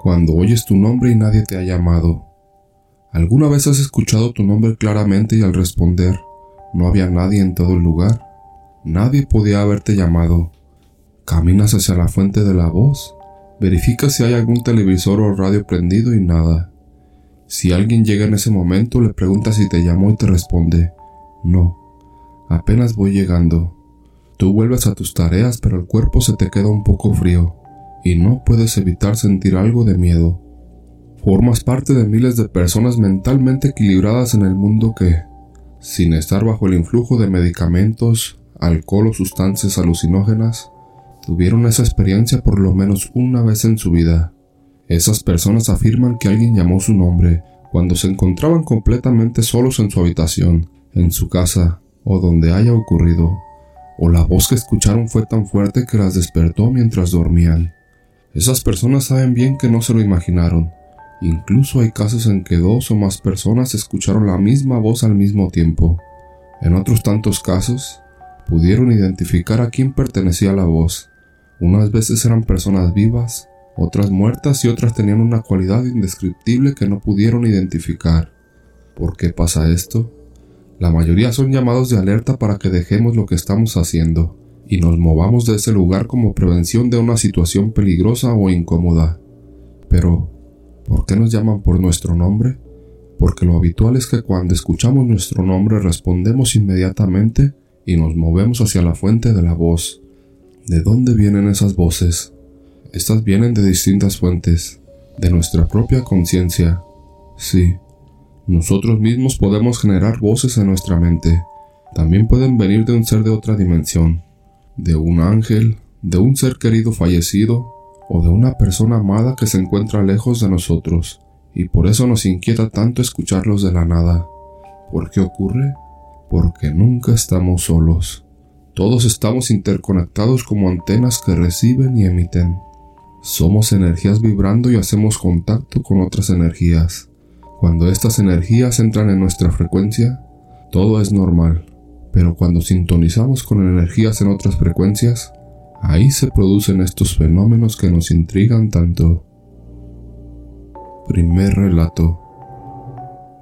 Cuando oyes tu nombre y nadie te ha llamado. ¿Alguna vez has escuchado tu nombre claramente y al responder no había nadie en todo el lugar? Nadie podía haberte llamado. Caminas hacia la fuente de la voz. Verifica si hay algún televisor o radio prendido y nada. Si alguien llega en ese momento, le preguntas si te llamó y te responde, no, apenas voy llegando. Tú vuelves a tus tareas, pero el cuerpo se te queda un poco frío y no puedes evitar sentir algo de miedo. Formas parte de miles de personas mentalmente equilibradas en el mundo que, sin estar bajo el influjo de medicamentos, alcohol o sustancias alucinógenas, tuvieron esa experiencia por lo menos una vez en su vida. Esas personas afirman que alguien llamó su nombre cuando se encontraban completamente solos en su habitación, en su casa o donde haya ocurrido, o la voz que escucharon fue tan fuerte que las despertó mientras dormían. Esas personas saben bien que no se lo imaginaron. Incluso hay casos en que dos o más personas escucharon la misma voz al mismo tiempo. En otros tantos casos, pudieron identificar a quién pertenecía la voz. Unas veces eran personas vivas, otras muertas y otras tenían una cualidad indescriptible que no pudieron identificar. ¿Por qué pasa esto? La mayoría son llamados de alerta para que dejemos lo que estamos haciendo y nos movamos de ese lugar como prevención de una situación peligrosa o incómoda. Pero, ¿por qué nos llaman por nuestro nombre? Porque lo habitual es que cuando escuchamos nuestro nombre respondemos inmediatamente y nos movemos hacia la fuente de la voz. ¿De dónde vienen esas voces? Estas vienen de distintas fuentes, de nuestra propia conciencia. Sí, nosotros mismos podemos generar voces en nuestra mente. También pueden venir de un ser de otra dimensión, de un ángel, de un ser querido fallecido o de una persona amada que se encuentra lejos de nosotros, y por eso nos inquieta tanto escucharlos de la nada. ¿Por qué ocurre? Porque nunca estamos solos. Todos estamos interconectados como antenas que reciben y emiten. Somos energías vibrando y hacemos contacto con otras energías. Cuando estas energías entran en nuestra frecuencia, todo es normal. Pero cuando sintonizamos con energías en otras frecuencias, ahí se producen estos fenómenos que nos intrigan tanto. Primer relato.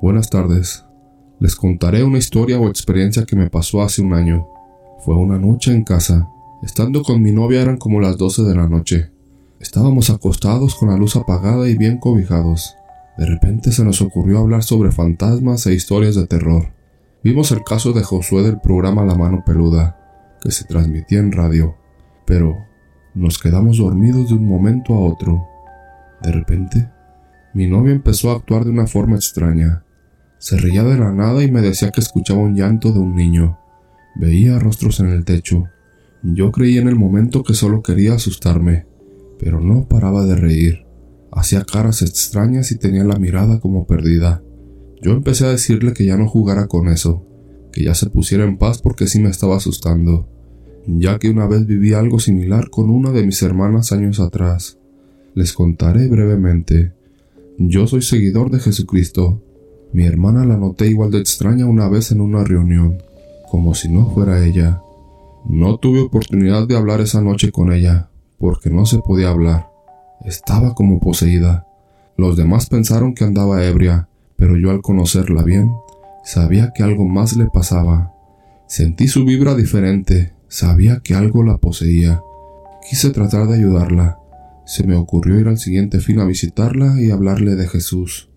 Buenas tardes. Les contaré una historia o experiencia que me pasó hace un año. Fue una noche en casa. Estando con mi novia eran como las 12 de la noche. Estábamos acostados con la luz apagada y bien cobijados. De repente se nos ocurrió hablar sobre fantasmas e historias de terror. Vimos el caso de Josué del programa La Mano Peluda, que se transmitía en radio, pero nos quedamos dormidos de un momento a otro. De repente, mi novia empezó a actuar de una forma extraña. Se reía de la nada y me decía que escuchaba un llanto de un niño. Veía rostros en el techo. Yo creí en el momento que solo quería asustarme, pero no paraba de reír. Hacía caras extrañas y tenía la mirada como perdida. Yo empecé a decirle que ya no jugara con eso, que ya se pusiera en paz porque sí me estaba asustando, ya que una vez viví algo similar con una de mis hermanas años atrás. Les contaré brevemente. Yo soy seguidor de Jesucristo. Mi hermana la noté igual de extraña una vez en una reunión, como si no fuera ella. No tuve oportunidad de hablar esa noche con ella, porque no se podía hablar. Estaba como poseída. Los demás pensaron que andaba ebria, pero yo al conocerla bien, sabía que algo más le pasaba. Sentí su vibra diferente, sabía que algo la poseía. Quise tratar de ayudarla. Se me ocurrió ir al siguiente fin a visitarla y hablarle de Jesús.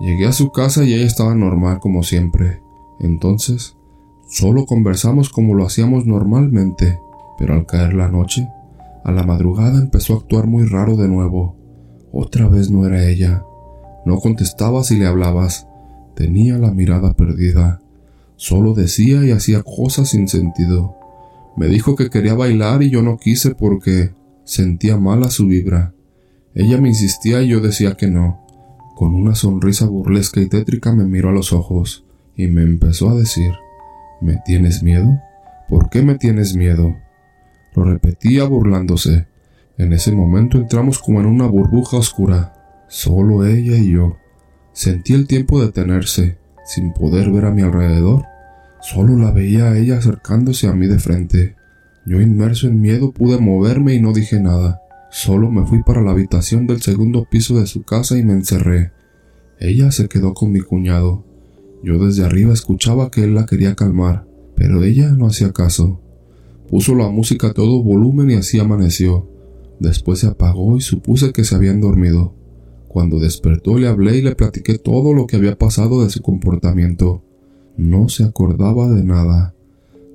Llegué a su casa y ella estaba normal como siempre. Entonces, solo conversamos como lo hacíamos normalmente, pero al caer la noche, a la madrugada empezó a actuar muy raro de nuevo. Otra vez no era ella. No contestaba si le hablabas. Tenía la mirada perdida. Solo decía y hacía cosas sin sentido. Me dijo que quería bailar y yo no quise porque sentía mala su vibra. Ella me insistía y yo decía que no. Con una sonrisa burlesca y tétrica me miró a los ojos y me empezó a decir, ¿Me tienes miedo? ¿Por qué me tienes miedo? Lo repetía burlándose. En ese momento entramos como en una burbuja oscura. Solo ella y yo. Sentí el tiempo detenerse, sin poder ver a mi alrededor. Solo la veía a ella acercándose a mí de frente. Yo inmerso en miedo pude moverme y no dije nada. Solo me fui para la habitación del segundo piso de su casa y me encerré. Ella se quedó con mi cuñado. Yo desde arriba escuchaba que él la quería calmar, pero ella no hacía caso. Puso la música a todo volumen y así amaneció. Después se apagó y supuse que se habían dormido. Cuando despertó le hablé y le platiqué todo lo que había pasado de su comportamiento. No se acordaba de nada.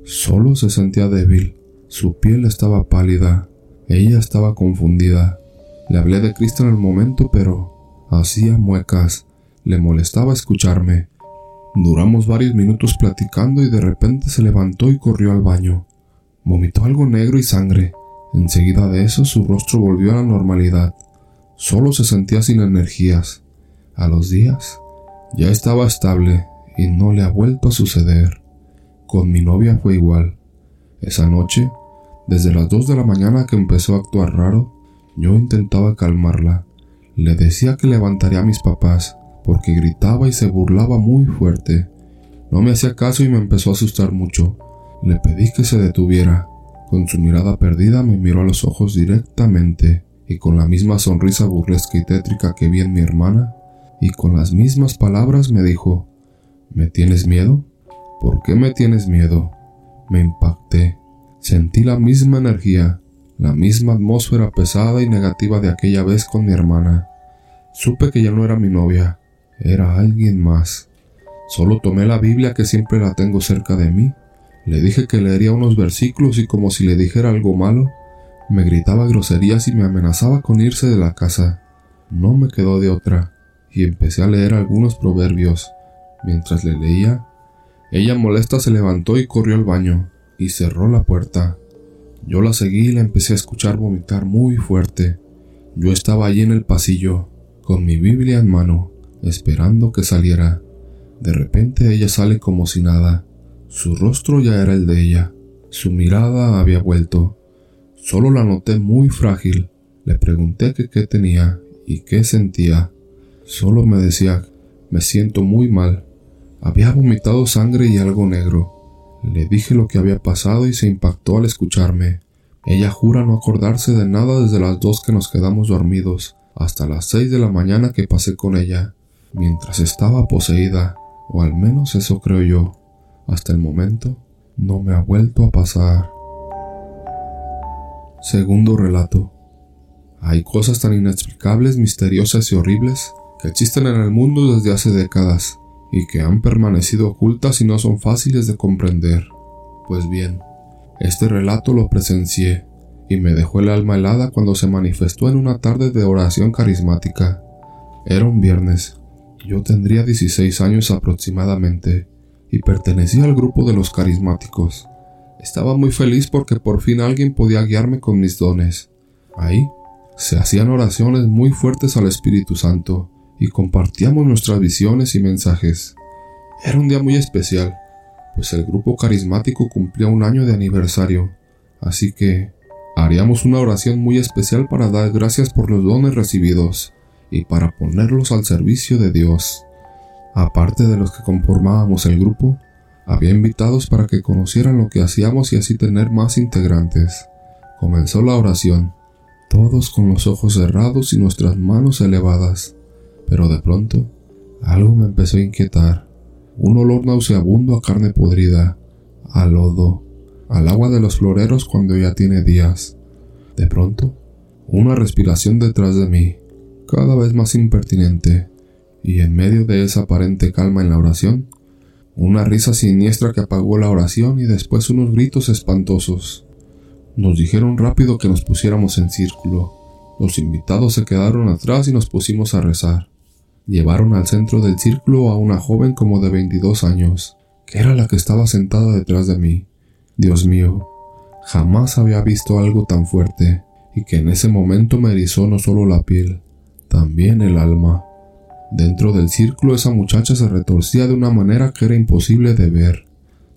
Solo se sentía débil. Su piel estaba pálida. Ella estaba confundida. Le hablé de Cristo en el momento, pero hacía muecas. Le molestaba escucharme. Duramos varios minutos platicando y de repente se levantó y corrió al baño. Vomitó algo negro y sangre. Enseguida de eso su rostro volvió a la normalidad. Solo se sentía sin energías. A los días ya estaba estable y no le ha vuelto a suceder. Con mi novia fue igual. Esa noche, desde las dos de la mañana que empezó a actuar raro, yo intentaba calmarla. Le decía que levantaría a mis papás, porque gritaba y se burlaba muy fuerte. No me hacía caso y me empezó a asustar mucho. Le pedí que se detuviera. Con su mirada perdida me miró a los ojos directamente y con la misma sonrisa burlesca y tétrica que vi en mi hermana, y con las mismas palabras me dijo, ¿Me tienes miedo? ¿Por qué me tienes miedo? Me impacté. Sentí la misma energía, la misma atmósfera pesada y negativa de aquella vez con mi hermana. Supe que ya no era mi novia, era alguien más. Solo tomé la Biblia que siempre la tengo cerca de mí le dije que leería unos versículos y como si le dijera algo malo, me gritaba groserías y me amenazaba con irse de la casa. No me quedó de otra, y empecé a leer algunos proverbios. Mientras le leía, ella molesta se levantó y corrió al baño, y cerró la puerta. Yo la seguí y la empecé a escuchar vomitar muy fuerte. Yo estaba allí en el pasillo, con mi Biblia en mano, esperando que saliera. De repente ella sale como si nada, su rostro ya era el de ella. Su mirada había vuelto. Solo la noté muy frágil. Le pregunté qué tenía y qué sentía. Solo me decía, me siento muy mal. Había vomitado sangre y algo negro. Le dije lo que había pasado y se impactó al escucharme. Ella jura no acordarse de nada desde las dos que nos quedamos dormidos hasta las seis de la mañana que pasé con ella, mientras estaba poseída, o al menos eso creo yo. Hasta el momento no me ha vuelto a pasar. Segundo relato. Hay cosas tan inexplicables, misteriosas y horribles que existen en el mundo desde hace décadas y que han permanecido ocultas y no son fáciles de comprender. Pues bien, este relato lo presencié y me dejó el alma helada cuando se manifestó en una tarde de oración carismática. Era un viernes. Yo tendría 16 años aproximadamente y pertenecía al grupo de los carismáticos. Estaba muy feliz porque por fin alguien podía guiarme con mis dones. Ahí se hacían oraciones muy fuertes al Espíritu Santo y compartíamos nuestras visiones y mensajes. Era un día muy especial, pues el grupo carismático cumplía un año de aniversario, así que haríamos una oración muy especial para dar gracias por los dones recibidos y para ponerlos al servicio de Dios. Aparte de los que conformábamos el grupo, había invitados para que conocieran lo que hacíamos y así tener más integrantes. Comenzó la oración, todos con los ojos cerrados y nuestras manos elevadas, pero de pronto algo me empezó a inquietar. Un olor nauseabundo a carne podrida, a lodo, al agua de los floreros cuando ya tiene días. De pronto, una respiración detrás de mí, cada vez más impertinente, y en medio de esa aparente calma en la oración, una risa siniestra que apagó la oración y después unos gritos espantosos. Nos dijeron rápido que nos pusiéramos en círculo. Los invitados se quedaron atrás y nos pusimos a rezar. Llevaron al centro del círculo a una joven como de 22 años, que era la que estaba sentada detrás de mí. Dios mío, jamás había visto algo tan fuerte, y que en ese momento me erizó no solo la piel, también el alma. Dentro del círculo esa muchacha se retorcía de una manera que era imposible de ver,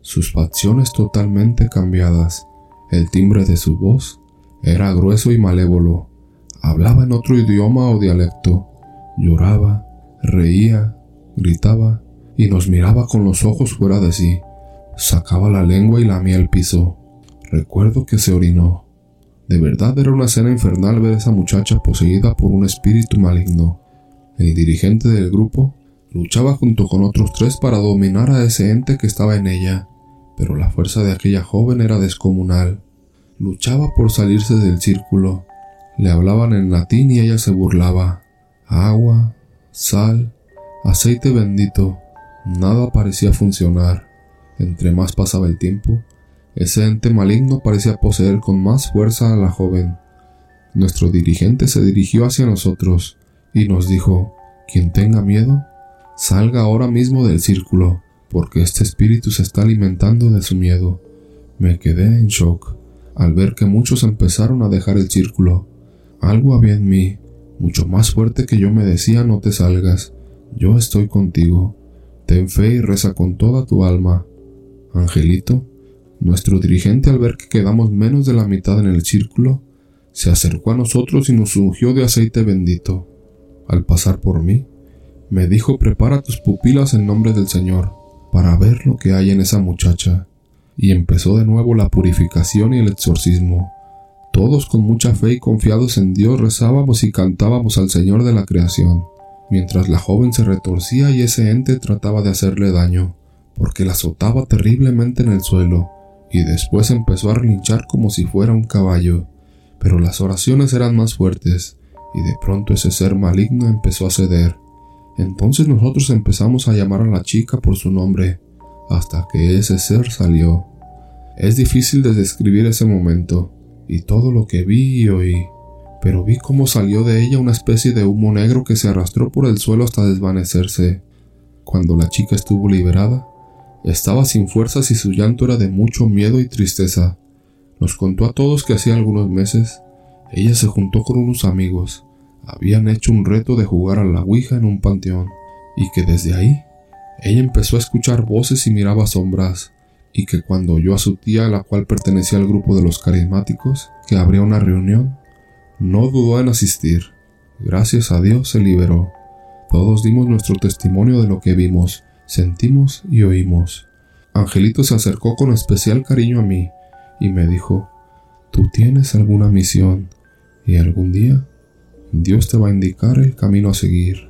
sus facciones totalmente cambiadas, el timbre de su voz era grueso y malévolo, hablaba en otro idioma o dialecto, lloraba, reía, gritaba y nos miraba con los ojos fuera de sí, sacaba la lengua y lamía el piso. Recuerdo que se orinó. De verdad era una escena infernal ver a esa muchacha poseída por un espíritu maligno. El dirigente del grupo luchaba junto con otros tres para dominar a ese ente que estaba en ella, pero la fuerza de aquella joven era descomunal. Luchaba por salirse del círculo. Le hablaban en latín y ella se burlaba. Agua, sal, aceite bendito. Nada parecía funcionar. Entre más pasaba el tiempo, ese ente maligno parecía poseer con más fuerza a la joven. Nuestro dirigente se dirigió hacia nosotros y nos dijo, quien tenga miedo, salga ahora mismo del círculo, porque este espíritu se está alimentando de su miedo. Me quedé en shock al ver que muchos empezaron a dejar el círculo. Algo había en mí, mucho más fuerte que yo me decía no te salgas, yo estoy contigo. Ten fe y reza con toda tu alma. Angelito nuestro dirigente, al ver que quedamos menos de la mitad en el círculo, se acercó a nosotros y nos ungió de aceite bendito. Al pasar por mí, me dijo prepara tus pupilas en nombre del Señor, para ver lo que hay en esa muchacha. Y empezó de nuevo la purificación y el exorcismo. Todos con mucha fe y confiados en Dios rezábamos y cantábamos al Señor de la creación, mientras la joven se retorcía y ese ente trataba de hacerle daño, porque la azotaba terriblemente en el suelo y después empezó a relinchar como si fuera un caballo, pero las oraciones eran más fuertes, y de pronto ese ser maligno empezó a ceder. Entonces nosotros empezamos a llamar a la chica por su nombre, hasta que ese ser salió. Es difícil de describir ese momento, y todo lo que vi y oí, pero vi cómo salió de ella una especie de humo negro que se arrastró por el suelo hasta desvanecerse. Cuando la chica estuvo liberada, estaba sin fuerzas y su llanto era de mucho miedo y tristeza. Nos contó a todos que hacía algunos meses ella se juntó con unos amigos, habían hecho un reto de jugar a la Ouija en un panteón, y que desde ahí ella empezó a escuchar voces y miraba sombras, y que cuando oyó a su tía, la cual pertenecía al grupo de los carismáticos, que habría una reunión, no dudó en asistir. Gracias a Dios se liberó. Todos dimos nuestro testimonio de lo que vimos, sentimos y oímos. Angelito se acercó con especial cariño a mí y me dijo, tú tienes alguna misión y algún día Dios te va a indicar el camino a seguir.